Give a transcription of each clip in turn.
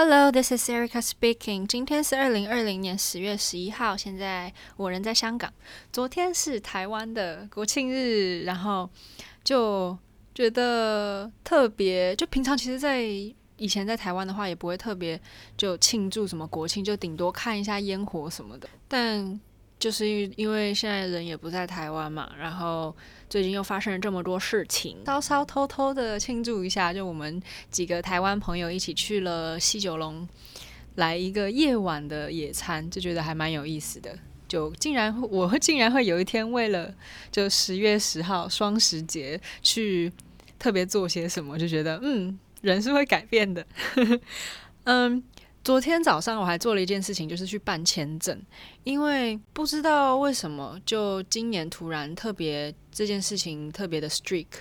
Hello, this is Erica speaking. 今天是二零二零年十月十一号，现在我人在香港。昨天是台湾的国庆日，然后就觉得特别。就平常其实，在以前在台湾的话，也不会特别就庆祝什么国庆，就顶多看一下烟火什么的。但就是因为现在人也不在台湾嘛，然后最近又发生了这么多事情，稍稍偷偷的庆祝一下。就我们几个台湾朋友一起去了西九龙，来一个夜晚的野餐，就觉得还蛮有意思的。就竟然我会竟然会有一天为了就十月十号双十节去特别做些什么，就觉得嗯，人是会改变的。嗯。昨天早上我还做了一件事情，就是去办签证，因为不知道为什么，就今年突然特别这件事情特别的 strict，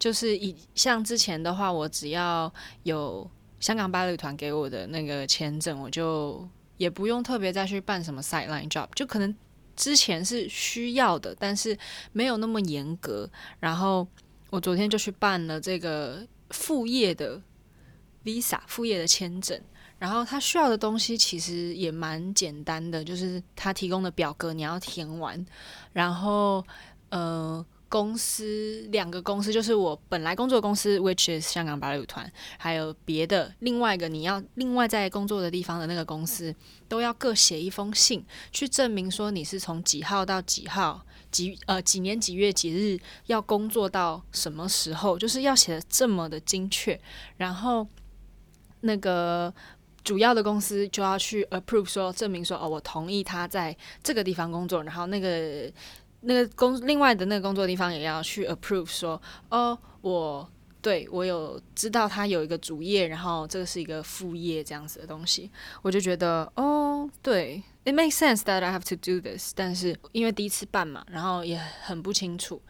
就是以像之前的话，我只要有香港芭蕾团给我的那个签证，我就也不用特别再去办什么 sideline job，就可能之前是需要的，但是没有那么严格。然后我昨天就去办了这个副业的 visa，副业的签证。然后他需要的东西其实也蛮简单的，就是他提供的表格你要填完，然后呃，公司两个公司就是我本来工作的公司，which is 香港芭蕾舞团，还有别的另外一个你要另外在工作的地方的那个公司，都要各写一封信，去证明说你是从几号到几号几呃几年几月几日要工作到什么时候，就是要写的这么的精确，然后那个。主要的公司就要去 approve 说证明说哦，我同意他在这个地方工作，然后那个那个工另外的那个工作地方也要去 approve 说哦，我对我有知道他有一个主业，然后这个是一个副业这样子的东西，我就觉得哦，对，it makes sense that I have to do this，但是因为第一次办嘛，然后也很不清楚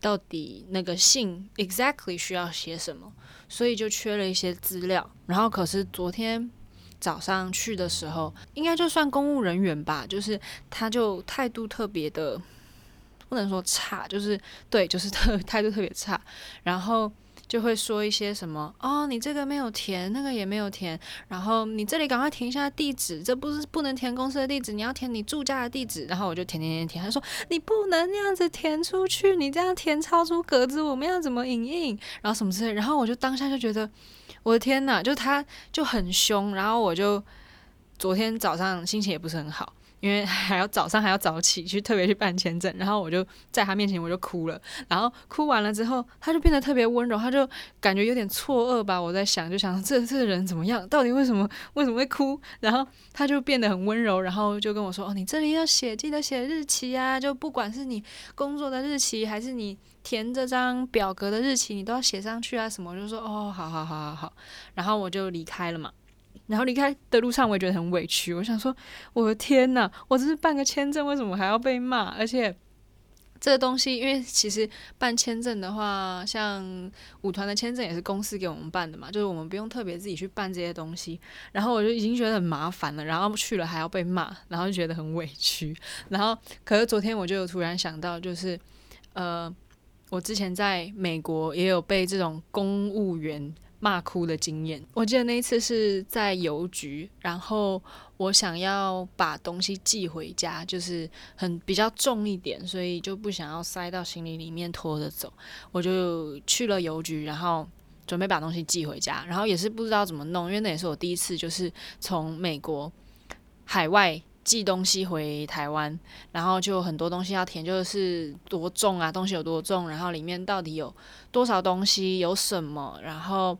到底那个信 exactly 需要写什么，所以就缺了一些资料，然后可是昨天。早上去的时候，应该就算公务人员吧，就是他就态度特别的，不能说差，就是对，就是特态度特别差，然后就会说一些什么哦，你这个没有填，那个也没有填，然后你这里赶快填一下地址，这不是不能填公司的地址，你要填你住家的地址，然后我就填填填填，他说你不能那样子填出去，你这样填超出格子，我们要怎么影印？然后什么之类，然后我就当下就觉得。我的天呐，就他就很凶，然后我就昨天早上心情也不是很好，因为 还要早上还要早起去特别去办签证，然后我就在他面前我就哭了，然后哭完了之后，他就变得特别温柔，他就感觉有点错愕吧，我在想，就想这这人怎么样，到底为什么为什么会哭？然后他就变得很温柔，然后就跟我说：“哦，你这里要写，记得写日期啊，就不管是你工作的日期还是你。”填这张表格的日期，你都要写上去啊！什么？我就说哦，好好好好好，然后我就离开了嘛。然后离开的路上，我也觉得很委屈。我想说，我的天呐，我只是办个签证，为什么还要被骂？而且这个东西，因为其实办签证的话，像舞团的签证也是公司给我们办的嘛，就是我们不用特别自己去办这些东西。然后我就已经觉得很麻烦了，然后去了还要被骂，然后就觉得很委屈。然后，可是昨天我就突然想到，就是呃。我之前在美国也有被这种公务员骂哭的经验。我记得那一次是在邮局，然后我想要把东西寄回家，就是很比较重一点，所以就不想要塞到行李里面拖着走。我就去了邮局，然后准备把东西寄回家，然后也是不知道怎么弄，因为那也是我第一次，就是从美国海外。寄东西回台湾，然后就很多东西要填，就是多重啊，东西有多重，然后里面到底有多少东西，有什么，然后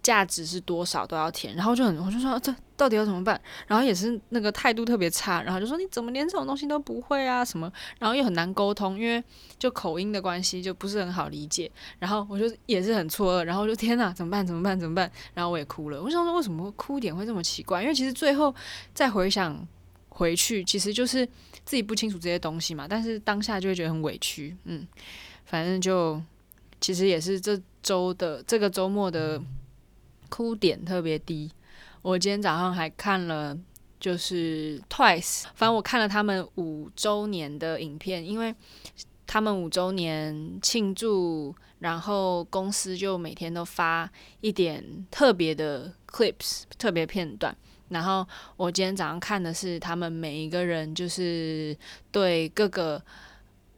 价值是多少都要填，然后就很，我就说这到底要怎么办？然后也是那个态度特别差，然后就说你怎么连这种东西都不会啊什么？然后又很难沟通，因为就口音的关系就不是很好理解。然后我就也是很错愕，然后就天哪，怎么办？怎么办？怎么办？然后我也哭了。我想说为什么哭点会这么奇怪？因为其实最后再回想。回去其实就是自己不清楚这些东西嘛，但是当下就会觉得很委屈，嗯，反正就其实也是这周的这个周末的哭点特别低。我今天早上还看了就是 Twice，反正我看了他们五周年的影片，因为他们五周年庆祝，然后公司就每天都发一点特别的 clips，特别片段。然后我今天早上看的是他们每一个人就是对各个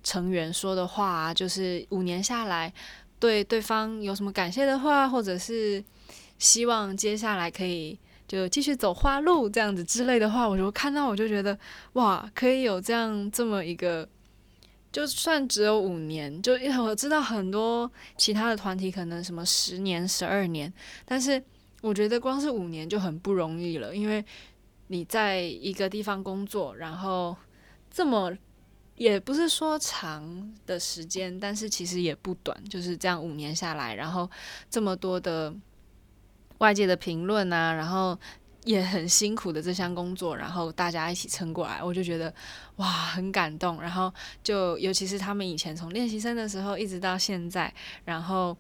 成员说的话，就是五年下来对对方有什么感谢的话，或者是希望接下来可以就继续走花路这样子之类的话，我就看到我就觉得哇，可以有这样这么一个，就算只有五年，就因为我知道很多其他的团体可能什么十年、十二年，但是。我觉得光是五年就很不容易了，因为你在一个地方工作，然后这么也不是说长的时间，但是其实也不短，就是这样五年下来，然后这么多的外界的评论啊，然后也很辛苦的这项工作，然后大家一起撑过来，我就觉得哇，很感动。然后就尤其是他们以前从练习生的时候一直到现在，然后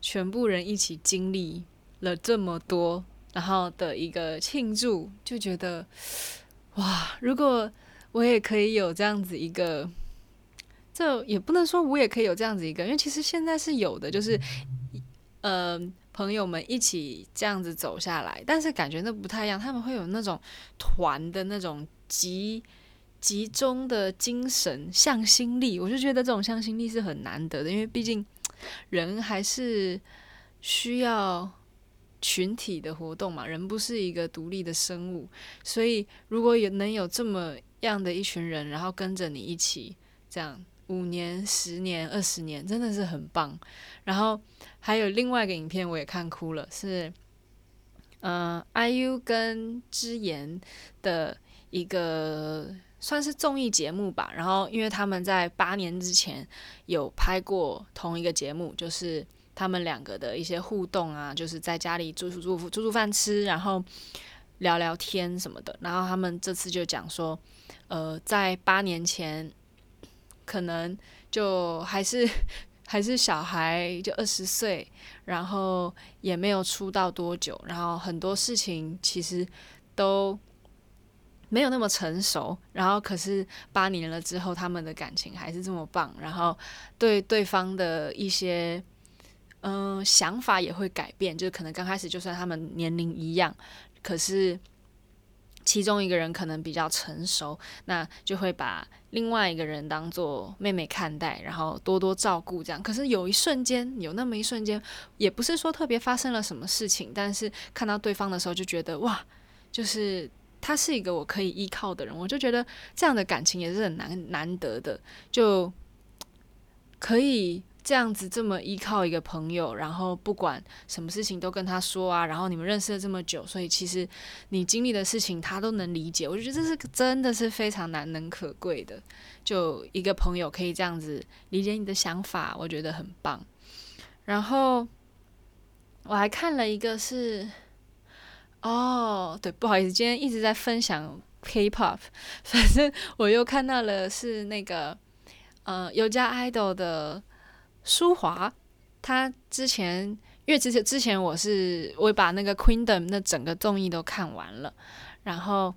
全部人一起经历。了这么多，然后的一个庆祝，就觉得哇！如果我也可以有这样子一个，这也不能说我也可以有这样子一个，因为其实现在是有的，就是呃，朋友们一起这样子走下来，但是感觉那不太一样，他们会有那种团的那种集集中的精神向心力，我就觉得这种向心力是很难得的，因为毕竟人还是需要。群体的活动嘛，人不是一个独立的生物，所以如果有能有这么样的一群人，然后跟着你一起这样五年、十年、二十年，真的是很棒。然后还有另外一个影片，我也看哭了，是嗯、呃、IU 跟智妍的一个算是综艺节目吧。然后因为他们在八年之前有拍过同一个节目，就是。他们两个的一些互动啊，就是在家里煮煮煮煮煮饭吃，然后聊聊天什么的。然后他们这次就讲说，呃，在八年前，可能就还是 还是小孩，就二十岁，然后也没有出道多久，然后很多事情其实都没有那么成熟。然后可是八年了之后，他们的感情还是这么棒，然后对对方的一些。嗯，想法也会改变，就是可能刚开始就算他们年龄一样，可是其中一个人可能比较成熟，那就会把另外一个人当做妹妹看待，然后多多照顾这样。可是有一瞬间，有那么一瞬间，也不是说特别发生了什么事情，但是看到对方的时候就觉得哇，就是他是一个我可以依靠的人，我就觉得这样的感情也是很难难得的，就可以。这样子这么依靠一个朋友，然后不管什么事情都跟他说啊，然后你们认识了这么久，所以其实你经历的事情他都能理解。我觉得这是真的是非常难能可贵的，就一个朋友可以这样子理解你的想法，我觉得很棒。然后我还看了一个是，哦，对，不好意思，今天一直在分享 K-pop，反正我又看到了是那个呃有家 idol 的。舒华，他之前因为之前之前我是我把那个 Queendom 那整个综艺都看完了，然后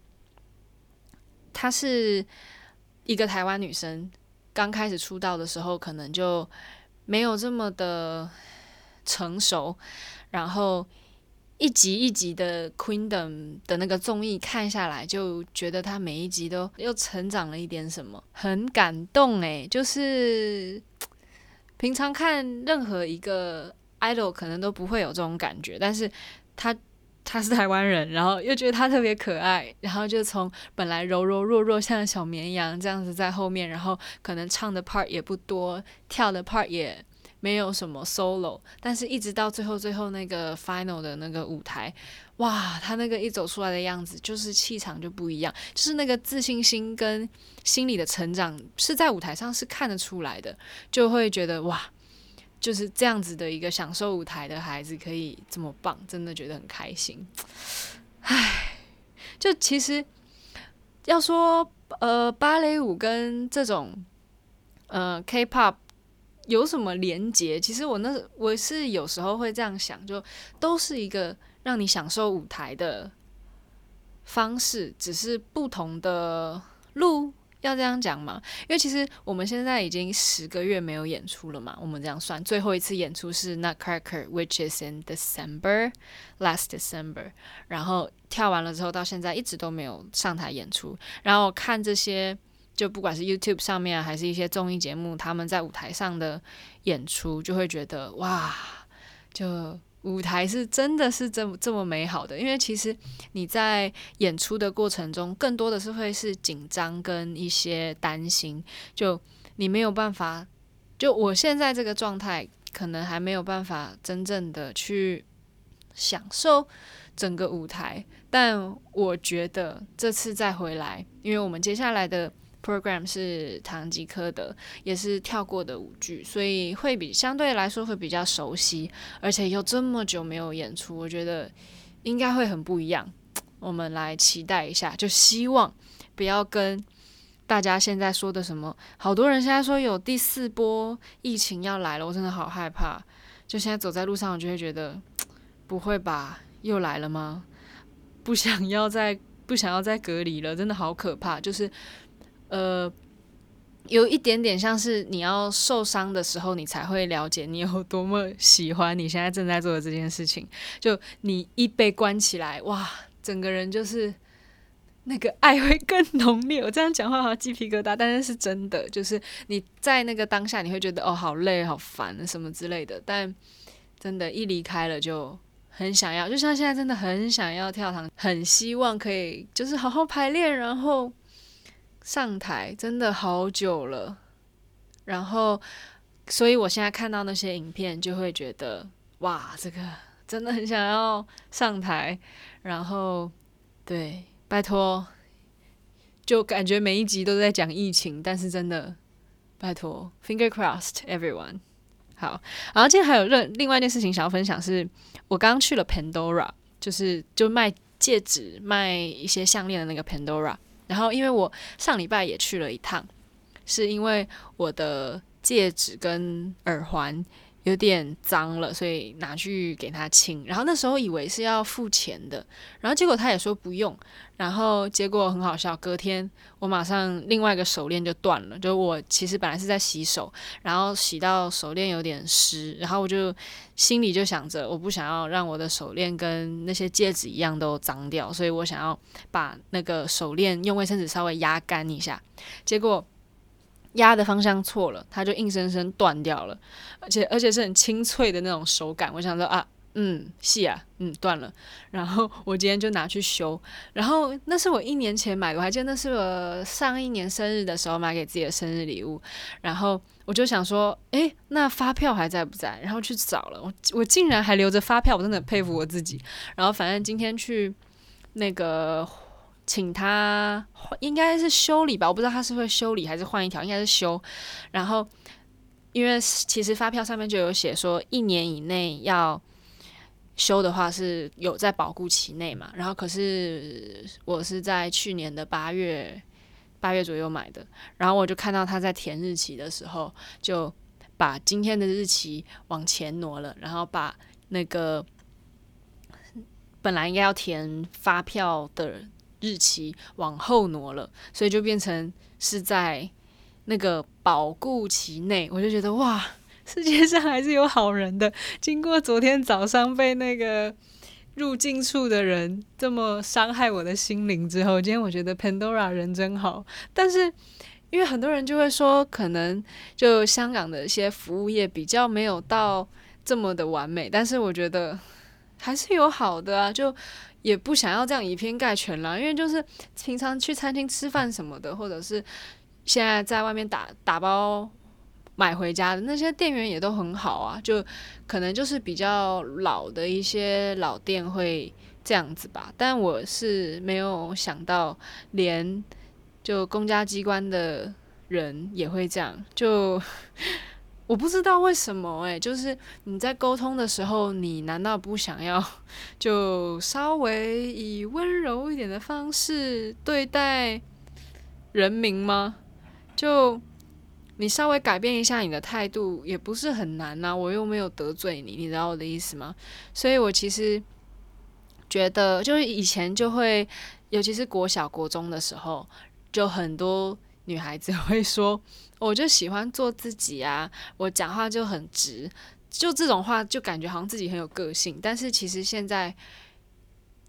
她是一个台湾女生，刚开始出道的时候可能就没有这么的成熟，然后一集一集的 Queendom 的那个综艺看下来，就觉得她每一集都又成长了一点什么，很感动诶，就是。平常看任何一个 idol 可能都不会有这种感觉，但是他他是台湾人，然后又觉得他特别可爱，然后就从本来柔柔弱弱像小绵羊这样子在后面，然后可能唱的 part 也不多，跳的 part 也没有什么 solo，但是一直到最后最后那个 final 的那个舞台，哇，他那个一走出来的样子，就是气场就不一样，就是那个自信心跟心理的成长是在舞台上是看得出来的，就会觉得哇，就是这样子的一个享受舞台的孩子可以这么棒，真的觉得很开心。唉，就其实要说呃芭蕾舞跟这种呃 K-pop。有什么连结？其实我那我是有时候会这样想，就都是一个让你享受舞台的方式，只是不同的路，要这样讲吗？因为其实我们现在已经十个月没有演出了嘛，我们这样算，最后一次演出是 Nutcracker，which is in December，last December。然后跳完了之后，到现在一直都没有上台演出。然后看这些，就不管是 YouTube 上面还是一些综艺节目，他们在舞台上的演出，就会觉得哇，就。舞台是真的是这么这么美好的，因为其实你在演出的过程中，更多的是会是紧张跟一些担心，就你没有办法，就我现在这个状态，可能还没有办法真正的去享受整个舞台，但我觉得这次再回来，因为我们接下来的。Program 是唐吉诃德，也是跳过的舞剧，所以会比相对来说会比较熟悉，而且又这么久没有演出，我觉得应该会很不一样。我们来期待一下，就希望不要跟大家现在说的什么，好多人现在说有第四波疫情要来了，我真的好害怕。就现在走在路上，我就会觉得不会吧，又来了吗？不想要再不想要再隔离了，真的好可怕，就是。呃，有一点点像是你要受伤的时候，你才会了解你有多么喜欢你现在正在做的这件事情。就你一被关起来，哇，整个人就是那个爱会更浓烈。我这样讲话好鸡皮疙瘩，但是是真的，就是你在那个当下，你会觉得哦，好累，好烦，什么之类的。但真的，一离开了就很想要，就像现在真的很想要跳堂，很希望可以就是好好排练，然后。上台真的好久了，然后，所以我现在看到那些影片，就会觉得哇，这个真的很想要上台。然后，对，拜托，就感觉每一集都在讲疫情，但是真的，拜托，Finger crossed everyone。好，然后今天还有另另外一件事情想要分享是，是我刚刚去了 Pandora，就是就卖戒指、卖一些项链的那个 Pandora。然后，因为我上礼拜也去了一趟，是因为我的戒指跟耳环有点脏了，所以拿去给他清。然后那时候以为是要付钱的，然后结果他也说不用。然后结果很好笑，隔天我马上另外一个手链就断了。就我其实本来是在洗手，然后洗到手链有点湿，然后我就心里就想着，我不想要让我的手链跟那些戒指一样都脏掉，所以我想要把那个手链用卫生纸稍微压干一下。结果压的方向错了，它就硬生生断掉了，而且而且是很清脆的那种手感。我想说啊。嗯，是啊，嗯，断了。然后我今天就拿去修。然后那是我一年前买的，我还记得那是我上一年生日的时候买给自己的生日礼物。然后我就想说，诶，那发票还在不在？然后去找了，我我竟然还留着发票，我真的佩服我自己。然后反正今天去那个请他应该是修理吧，我不知道他是会修理还是换一条，应该是修。然后因为其实发票上面就有写说，一年以内要。修的话是有在保固期内嘛，然后可是我是在去年的八月八月左右买的，然后我就看到他在填日期的时候，就把今天的日期往前挪了，然后把那个本来应该要填发票的日期往后挪了，所以就变成是在那个保固期内，我就觉得哇。世界上还是有好人的。经过昨天早上被那个入境处的人这么伤害我的心灵之后，今天我觉得 Pandora 人真好。但是因为很多人就会说，可能就香港的一些服务业比较没有到这么的完美。但是我觉得还是有好的啊，就也不想要这样以偏概全啦。因为就是平常去餐厅吃饭什么的，或者是现在在外面打打包。买回家的那些店员也都很好啊，就可能就是比较老的一些老店会这样子吧。但我是没有想到，连就公家机关的人也会这样。就我不知道为什么诶、欸，就是你在沟通的时候，你难道不想要 就稍微以温柔一点的方式对待人民吗？就。你稍微改变一下你的态度也不是很难呐、啊，我又没有得罪你，你知道我的意思吗？所以我其实觉得，就是以前就会，尤其是国小国中的时候，就很多女孩子会说，我就喜欢做自己啊，我讲话就很直，就这种话就感觉好像自己很有个性。但是其实现在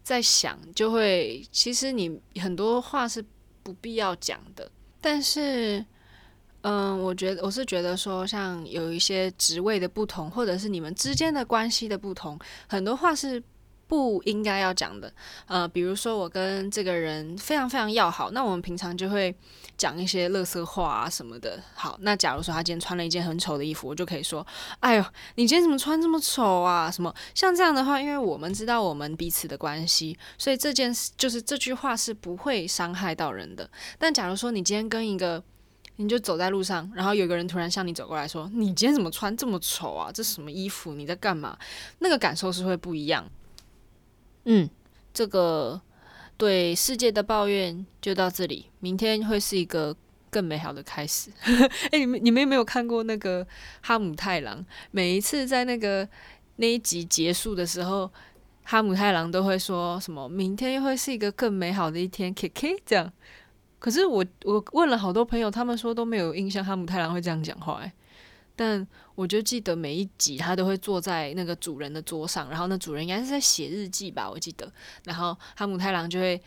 在想，就会其实你很多话是不必要讲的。但是，嗯，我觉得我是觉得说，像有一些职位的不同，或者是你们之间的关系的不同，很多话是。不应该要讲的，呃，比如说我跟这个人非常非常要好，那我们平常就会讲一些乐色话啊什么的。好，那假如说他今天穿了一件很丑的衣服，我就可以说：“哎呦，你今天怎么穿这么丑啊？”什么像这样的话，因为我们知道我们彼此的关系，所以这件事就是这句话是不会伤害到人的。但假如说你今天跟一个，你就走在路上，然后有个人突然向你走过来说：“你今天怎么穿这么丑啊？这什么衣服？你在干嘛？”那个感受是会不一样。嗯，这个对世界的抱怨就到这里。明天会是一个更美好的开始。哎，你们你们有没有看过那个哈姆太郎？每一次在那个那一集结束的时候，哈姆太郎都会说什么“明天又会是一个更美好的一天 ”，KK 这样。可是我我问了好多朋友，他们说都没有印象哈姆太郎会这样讲话。但我就记得每一集他都会坐在那个主人的桌上，然后那主人应该是在写日记吧，我记得。然后哈姆太郎就会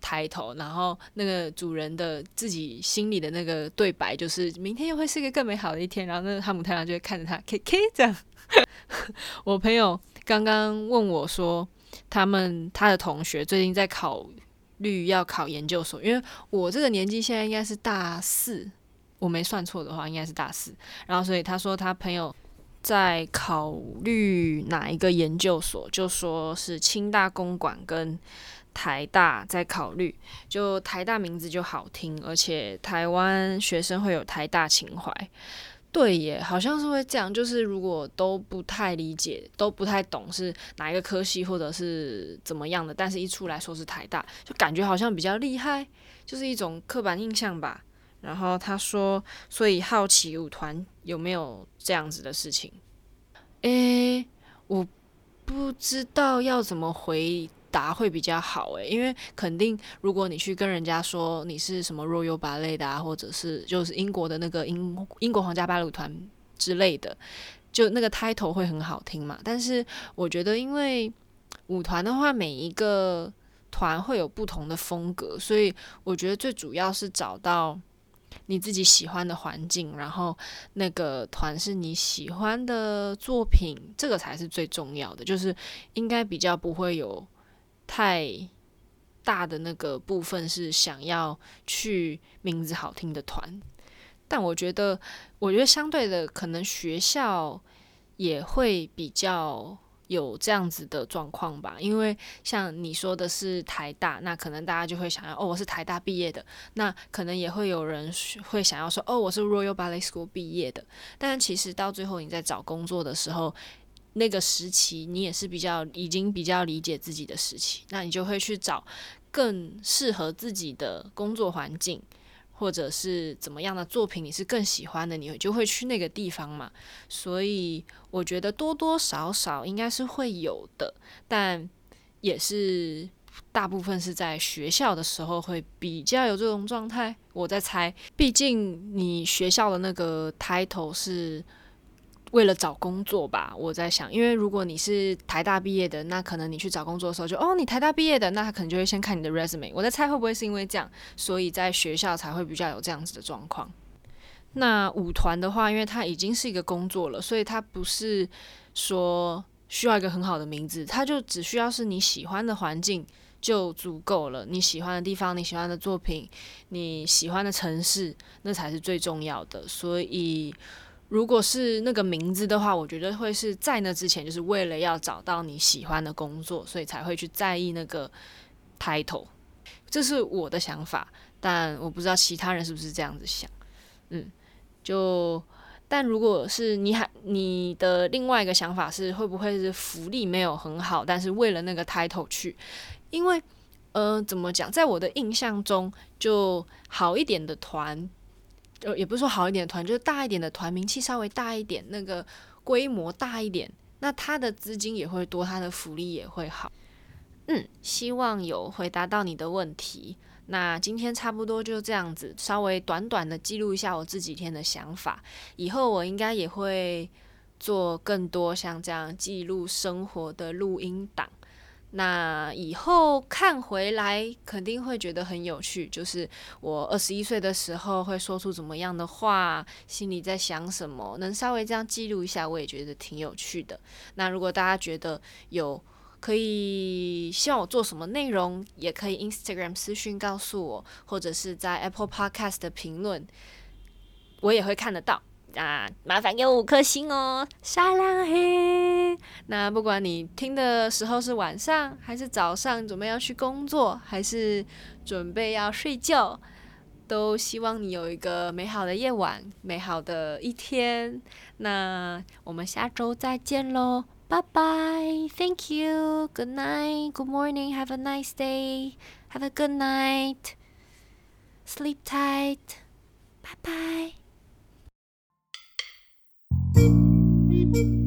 抬头，然后那个主人的自己心里的那个对白就是“明天又会是一个更美好的一天”，然后那个哈姆太郎就会看着他，K K 这样。我朋友刚刚问我说，他们他的同学最近在考虑要考研究所，因为我这个年纪现在应该是大四。我没算错的话，应该是大四。然后，所以他说他朋友在考虑哪一个研究所，就说是清大公馆跟台大在考虑。就台大名字就好听，而且台湾学生会有台大情怀。对耶，好像是会这样。就是如果都不太理解，都不太懂是哪一个科系或者是怎么样的，但是一出来说是台大，就感觉好像比较厉害，就是一种刻板印象吧。然后他说，所以好奇舞团有没有这样子的事情？诶，我不知道要怎么回答会比较好诶，因为肯定如果你去跟人家说你是什么 Royal Ballet 的啊，或者是就是英国的那个英英国皇家芭蕾舞团之类的，就那个 title 会很好听嘛。但是我觉得，因为舞团的话，每一个团会有不同的风格，所以我觉得最主要是找到。你自己喜欢的环境，然后那个团是你喜欢的作品，这个才是最重要的。就是应该比较不会有太大的那个部分是想要去名字好听的团，但我觉得，我觉得相对的，可能学校也会比较。有这样子的状况吧，因为像你说的是台大，那可能大家就会想要哦，我是台大毕业的，那可能也会有人会想要说哦，我是 Royal Ballet School 毕业的。但其实到最后你在找工作的时候，那个时期你也是比较已经比较理解自己的时期，那你就会去找更适合自己的工作环境。或者是怎么样的作品你是更喜欢的，你就会去那个地方嘛。所以我觉得多多少少应该是会有的，但也是大部分是在学校的时候会比较有这种状态。我在猜，毕竟你学校的那个 title 是。为了找工作吧，我在想，因为如果你是台大毕业的，那可能你去找工作的时候就哦，你台大毕业的，那他可能就会先看你的 resume。我在猜会不会是因为这样，所以在学校才会比较有这样子的状况。那舞团的话，因为它已经是一个工作了，所以它不是说需要一个很好的名字，它就只需要是你喜欢的环境就足够了。你喜欢的地方，你喜欢的作品，你喜欢的城市，那才是最重要的。所以。如果是那个名字的话，我觉得会是在那之前，就是为了要找到你喜欢的工作，所以才会去在意那个 title。这是我的想法，但我不知道其他人是不是这样子想。嗯，就但如果是你还你的另外一个想法是，会不会是福利没有很好，但是为了那个 title 去？因为呃，怎么讲，在我的印象中，就好一点的团。呃，也不是说好一点的团，就是大一点的团，名气稍微大一点，那个规模大一点，那他的资金也会多，他的福利也会好。嗯，希望有回答到你的问题。那今天差不多就这样子，稍微短短的记录一下我这几天的想法。以后我应该也会做更多像这样记录生活的录音档。那以后看回来，肯定会觉得很有趣。就是我二十一岁的时候会说出怎么样的话，心里在想什么，能稍微这样记录一下，我也觉得挺有趣的。那如果大家觉得有，可以希望我做什么内容，也可以 Instagram 私讯告诉我，或者是在 Apple Podcast 的评论，我也会看得到。啊，麻烦给我五颗星哦，沙浪嘿。那不管你听的时候是晚上还是早上，准备要去工作还是准备要睡觉，都希望你有一个美好的夜晚，美好的一天。那我们下周再见喽。拜拜 Thank you. Good night. Good morning. Have a nice day. Have a good night. Sleep tight. Bye bye. Thank you.